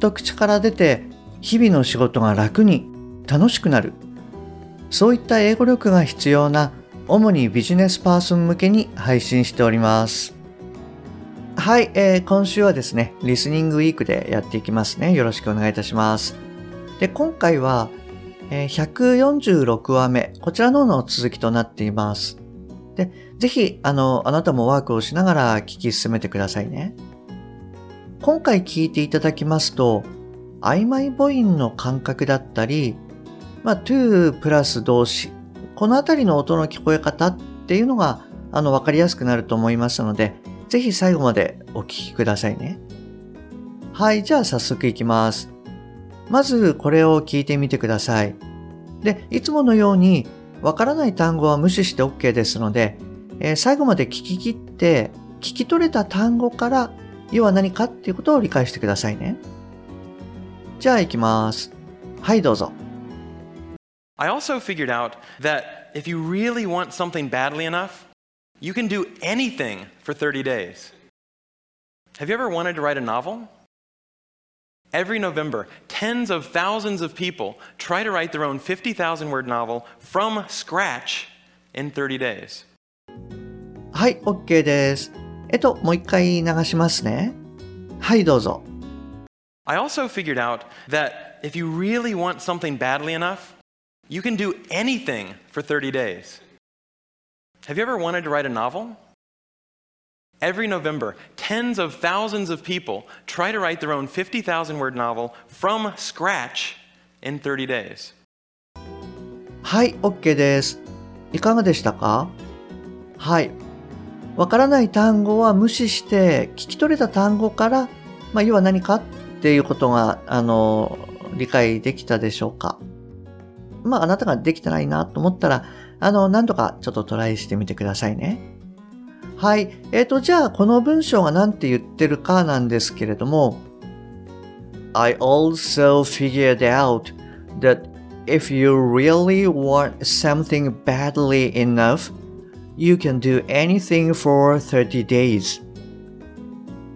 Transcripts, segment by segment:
と口から出て日々の仕事が楽に楽しくなる。そういった英語力が必要な主にビジネスパーソン向けに配信しております。はい、えー、今週はですねリスニングウィークでやっていきますね。よろしくお願いいたします。で今回は、えー、146話目。こちらのの続きとなっています。でぜひあのあなたもワークをしながら聞き進めてくださいね。今回聞いていただきますと曖昧母音の感覚だったり、まあ、to プラス動詞、このあたりの音の聞こえ方っていうのが、あの、わかりやすくなると思いますので、ぜひ最後までお聞きくださいね。はい、じゃあ早速いきます。まずこれを聞いてみてください。で、いつものように、わからない単語は無視して OK ですので、えー、最後まで聞き切って、聞き取れた単語から、要は何かっていうことを理解してくださいね。じゃあ行きます。はいどうぞ。I also figured out that if you really want something badly enough, you can do anything for 30 days. Have you ever wanted to write a novel? Every November, tens of thousands of people try to write their own 50,000 word novel from scratch in 30 days. はい、OK です。えっと、もう一回流しますね。はい、どうぞ。I also figured out that if you really want something badly enough, you can do anything for 30 days. Have you ever wanted to write a novel? Every November, tens of thousands of people try to write their own 50,000 word novel from scratch in 30 days. はい、OK です。いかがでしたかはい。わからない単語は無視して、聞き取れた単語から、まあ、要は何かっていうことが、あの、理解できたでしょうかまあ、あなたができてないなと思ったら、あの、何度かちょっとトライしてみてくださいね。はい。えっ、ー、と、じゃあ、この文章が何て言ってるかなんですけれども、I also figured out that if you really want something badly enough, you can do anything for 30 days.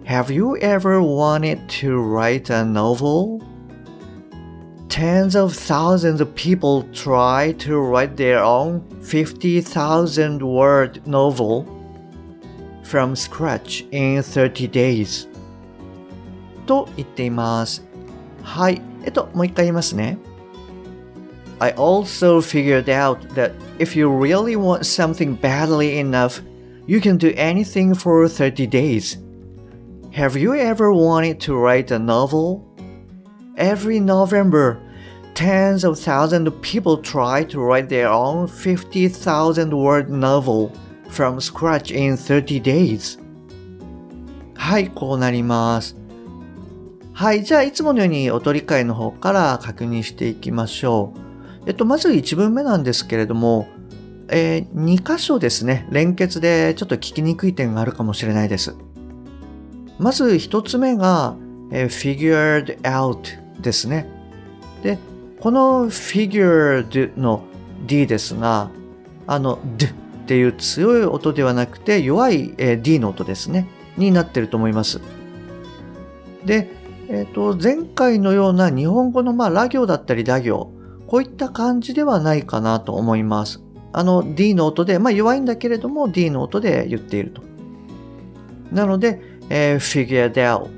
Have you ever wanted to write a novel? Tens of thousands of people try to write their own 50,000 word novel from scratch in 30 days. と言っています。はい。えっと、もう一回言いますね。I also figured out that if you really want something badly enough, you can do anything for 30 days. Have you ever wanted to write a novel? Every November, tens of thousands of people try to write their own 50,000 word novel from scratch in 30 days. はい、こうなります。はい、じゃあいつものように音理解の方から確認していきましょう。 えっと、まず1文目なんですけれども、えー、2箇所ですね、連結でちょっと聞きにくい点があるかもしれないです。まず一つ目が、え figured out ですね。で、この figured の d ですが、あの d っていう強い音ではなくて弱い、え d の音ですね。になってると思います。で、えっ、ー、と、前回のような日本語のまあ、ラ行だったり打行、こういった感じではないかなと思います。あの D の音で、まあ弱いんだけれども D の音で言っていると。なので、えー、figured out,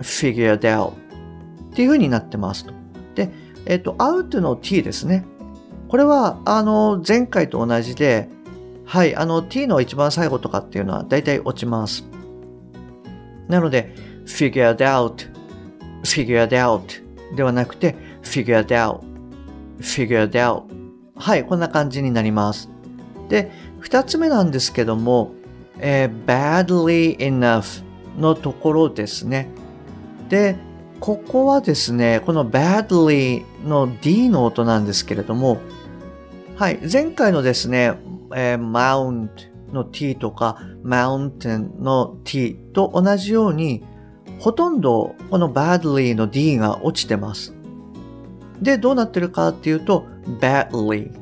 figured out っていう風になってますと。で、えっ、ー、と、out の t ですね。これは、あの、前回と同じで、はい、あの、t の一番最後とかっていうのは大体落ちます。なので、figured out, figured out ではなくて、figured out, figured out はい、こんな感じになります。で、二つ目なんですけども、えー、badly enough のところですね。で、ここはですね、この badly の D の音なんですけれども、はい、前回のですね、えー、mount の t とか mountain の t と同じように、ほとんどこの badly の d が落ちてます。で、どうなってるかっていうと、badly,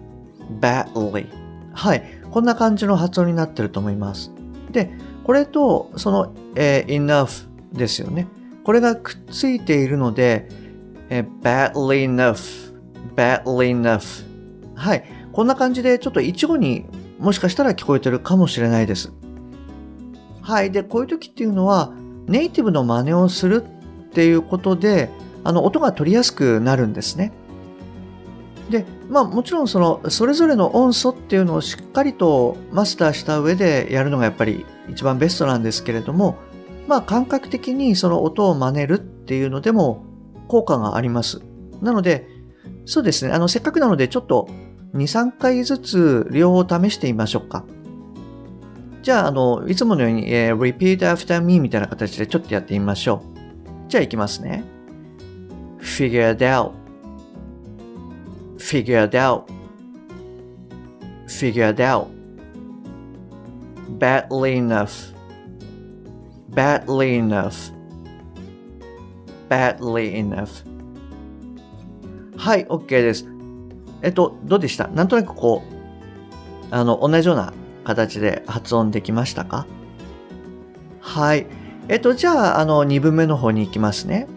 badly. はい、こんな感じの発音になってると思います。で、これと、その、えー、enough ですよね。これがくっついているので、えー、badly enough, badly enough. はい。こんな感じでちょっと一語にもしかしたら聞こえてるかもしれないです。はい。で、こういう時っていうのは、ネイティブの真似をするっていうことで、あの、音が取りやすくなるんですね。で、まあもちろんその、それぞれの音素っていうのをしっかりとマスターした上でやるのがやっぱり一番ベストなんですけれども、まあ感覚的にその音を真似るっていうのでも効果があります。なので、そうですね、あの、せっかくなのでちょっと2、3回ずつ両方試してみましょうか。じゃあ、あの、いつものように、えー、repeat after me みたいな形でちょっとやってみましょう。じゃあ、いきますね。Figured out, figured out, figured out, badly enough, badly enough, badly enough. はい、OK です。えっと、どうでしたなんとなくこう、あの、同じような形で発音できましたかはい。えっと、じゃあ、あの、2分目の方に行きますね。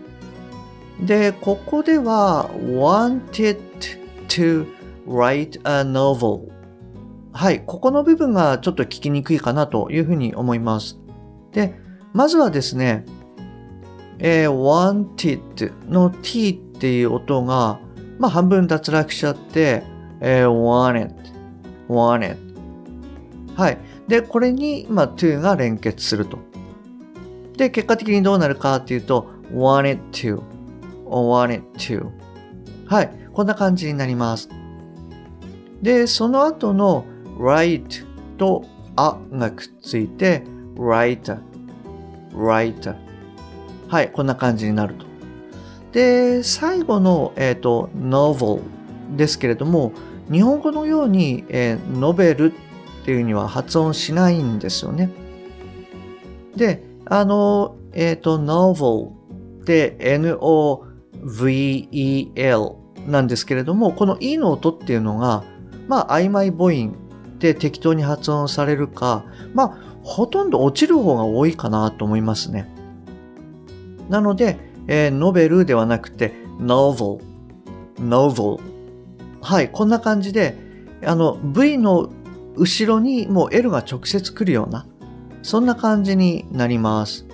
で、ここでは、wanted to write a novel。はい。ここの部分がちょっと聞きにくいかなというふうに思います。で、まずはですね、えー、wanted の t っていう音が、まあ半分脱落しちゃって、えー、want it, want it. はい。で、これに、まあ to が連結すると。で、結果的にどうなるかっていうと、want it to, want it to. はい。こんな感じになります。で、その後の write とあがくっついて writer, writer. はい。こんな感じになると。で、最後の、えっ、ー、と、novel ですけれども、日本語のように、えー、ノベルっていうには発音しないんですよね。で、あの、えっ、ー、と、novel って n o VEL なんですけれども、この e の音っていうのが、まあ、曖昧母音で適当に発音されるか、まあ、ほとんど落ちる方が多いかなと思いますね。なので、えー、ノベルではなくて、novel, novel。はい、こんな感じで、あの、V の後ろにもう L が直接来るような、そんな感じになります。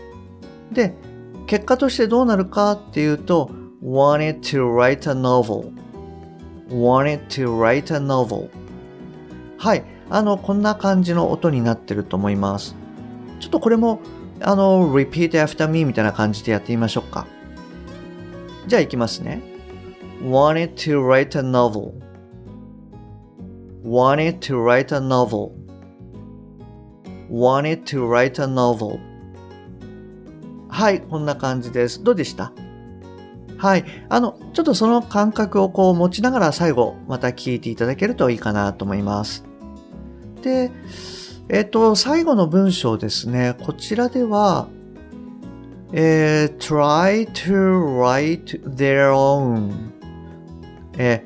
で、結果としてどうなるかっていうと、wanted to write a novel, wanted to write a novel. はい、あの、こんな感じの音になってると思います。ちょっとこれも、あの、repeat after me みたいな感じでやってみましょうか。じゃあ行きますね。wanted to write a novel wanted to write a novel wanted to write a novel はい、こんな感じです。どうでしたはい。あの、ちょっとその感覚をこう持ちながら最後また聞いていただけるといいかなと思います。で、えっ、と、最後の文章ですね。こちらでは、えー、try to write their own、え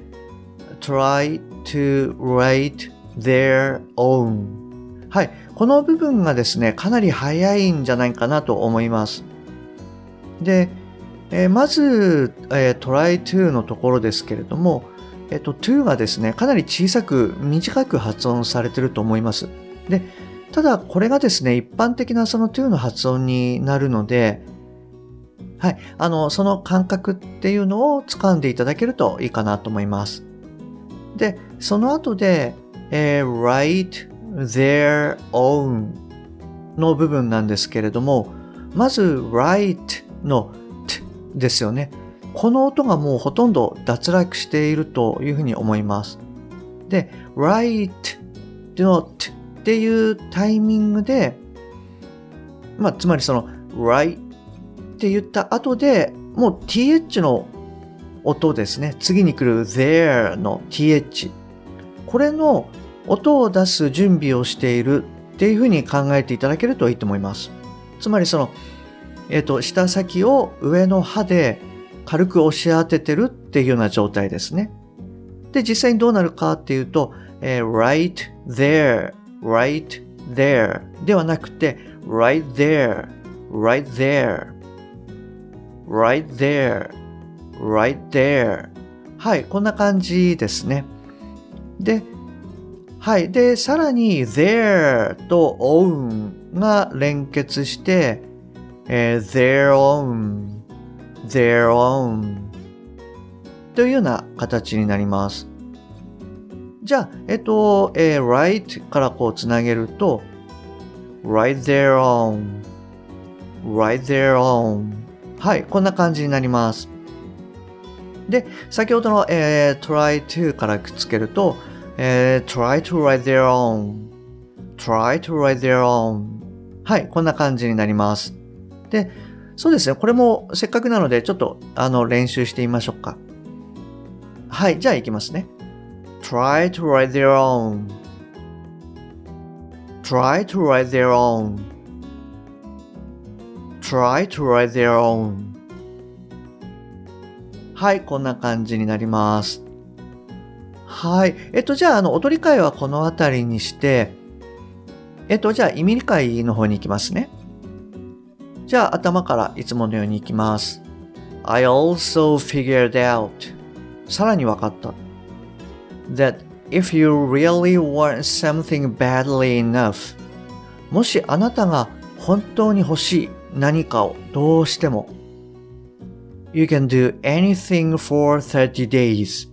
ー、try to write their own はい。この部分がですね、かなり早いんじゃないかなと思います。で、えー、まず、えー、try to のところですけれども、えっ、ー、と、to がですね、かなり小さく短く発音されてると思います。で、ただこれがですね、一般的なその to の発音になるので、はい。あの、その感覚っていうのを掴んでいただけるといいかなと思います。で、その後で、えー、write their own の部分なんですけれども、まず write のですよね。この音がもうほとんど脱落しているというふうに思います。で、Right の t っていうタイミングで、まあ、つまりその right って言った後で、もう th の音ですね。次に来る there の th。これの音を出す準備をしているっていうふうに考えていただけるといいと思います。つまりその、えっ、と、舌先を上の歯で軽く押し当ててるっていうような状態ですね。で、実際にどうなるかっていうと、えー、right there, right there ではなくて、right there, right there, right there, right there はい、こんな感じですね。で、はい。で、さらに there と own が連結して、えー、their own, their own というような形になります。じゃあ、えっと、えー、right からこうつなげると、right their own, right their own はい、こんな感じになります。で、先ほどの、えー、try to からくっつけると、えー、try to write their own, try to write their own はい、こんな感じになります。で、そうですね、これもせっかくなのでちょっとあの練習してみましょうか。はい、じゃあいきますね。try to write their own try to write their own try to write their own はい、こんな感じになります。はい。えっと、じゃあ、あの、踊り会はこの辺りにして、えっと、じゃあ、意味理解の方に行きますね。じゃあ、頭からいつものように行きます。I also figured out さらに分かった。that if you really want something badly enough もしあなたが本当に欲しい何かをどうしても You can do anything for 30 days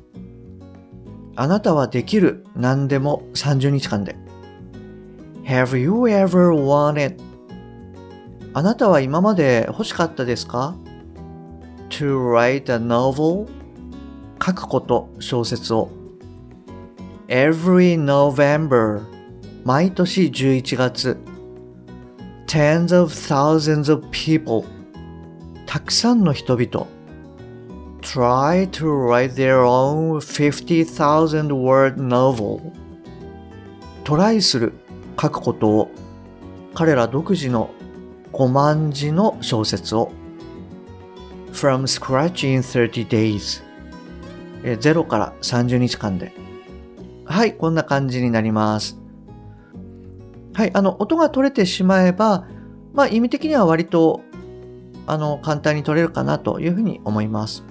あなたはできる何でも30日間で。Have you ever wanted? あなたは今まで欲しかったですか ?To write a novel? 書くこと、小説を。Every November 毎年11月 Tens of thousands of people たくさんの人々 try to write their own 50,000 word novel トライする書くことを彼ら独自の5万字の小説を。From scratch in 30 days. 0から30日間で。はいこんな感じになります。はいあの音が取れてしまえばまあ意味的には割とあの簡単に取れるかなというふうに思います。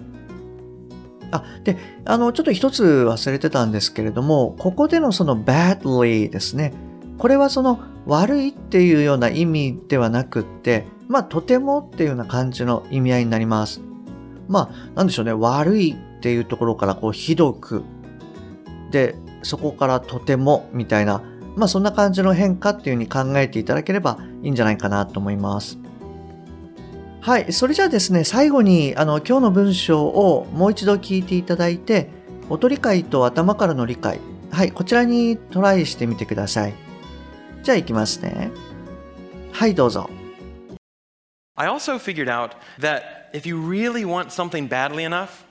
あ、で、あの、ちょっと一つ忘れてたんですけれども、ここでのその badly ですね。これはその悪いっていうような意味ではなくって、まあ、とてもっていうような感じの意味合いになります。まあ、なんでしょうね。悪いっていうところからこう、ひどく。で、そこからとてもみたいな、まあ、そんな感じの変化っていうふうに考えていただければいいんじゃないかなと思います。はい。それじゃあですね、最後に、あの、今日の文章をもう一度聞いていただいて、音理解と頭からの理解。はい。こちらにトライしてみてください。じゃあ行きますね。はい、どうぞ。I also figured out that if you really want something badly enough,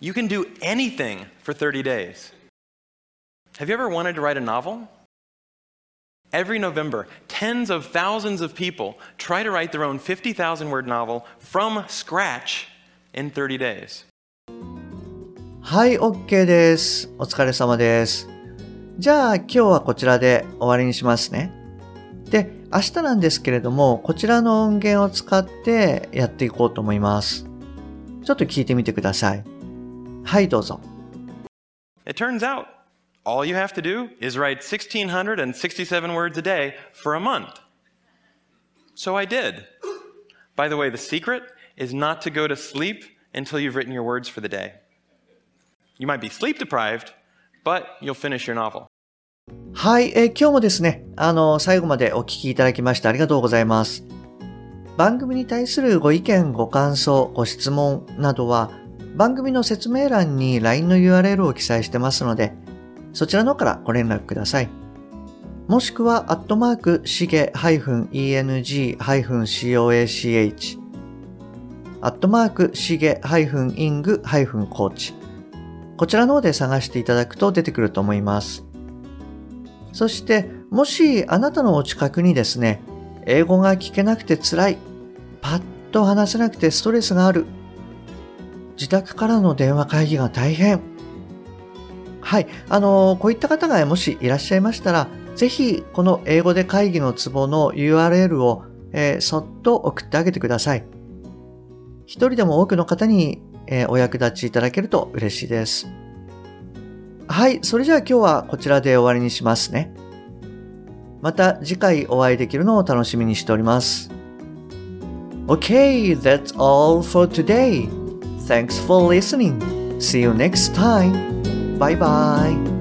you can do anything for 30 days. Have you ever wanted to write a novel? Every November, tens of thousands of people try to write their own 50,000 word novel from scratch in 30 days. はい、OK です。お疲れ様です。じゃあ今日はこちらで終わりにしますね。で、明日なんですけれども、こちらの音源を使ってやっていこうと思います。ちょっと聞いてみてください。はい、どうぞ。It turns out all you have to do is write 1,667 words a day for a month. So I did. By the way, the secret is not to go to sleep until you've written your words for the day. You might be sleep deprived, but you'll finish your novel. はい、えー、今日もですね、あの、最後までお聞きいただきましてありがとうございます。番組に対するご意見、ご感想、ご質問などは、番組の説明欄に LINE の URL を記載してますので、そちらの方からご連絡ください。もしくは、アットマーク、しげ -eng-coach アットマーク、しげ -ing-coach。こちらの方で探していただくと出てくると思います。そして、もしあなたのお近くにですね、英語が聞けなくて辛い、パッと話せなくてストレスがある、自宅からの電話会議が大変。はい、あの、こういった方がもしいらっしゃいましたら、ぜひこの英語で会議のツボの URL を、えー、そっと送ってあげてください。一人でも多くの方に、えー、お役立ちいただけると嬉しいです。はい、それじゃあ今日はこちらで終わりにしますね。また次回お会いできるのを楽しみにしております。Okay, that's all for today. Thanks for listening. See you next time. Bye bye.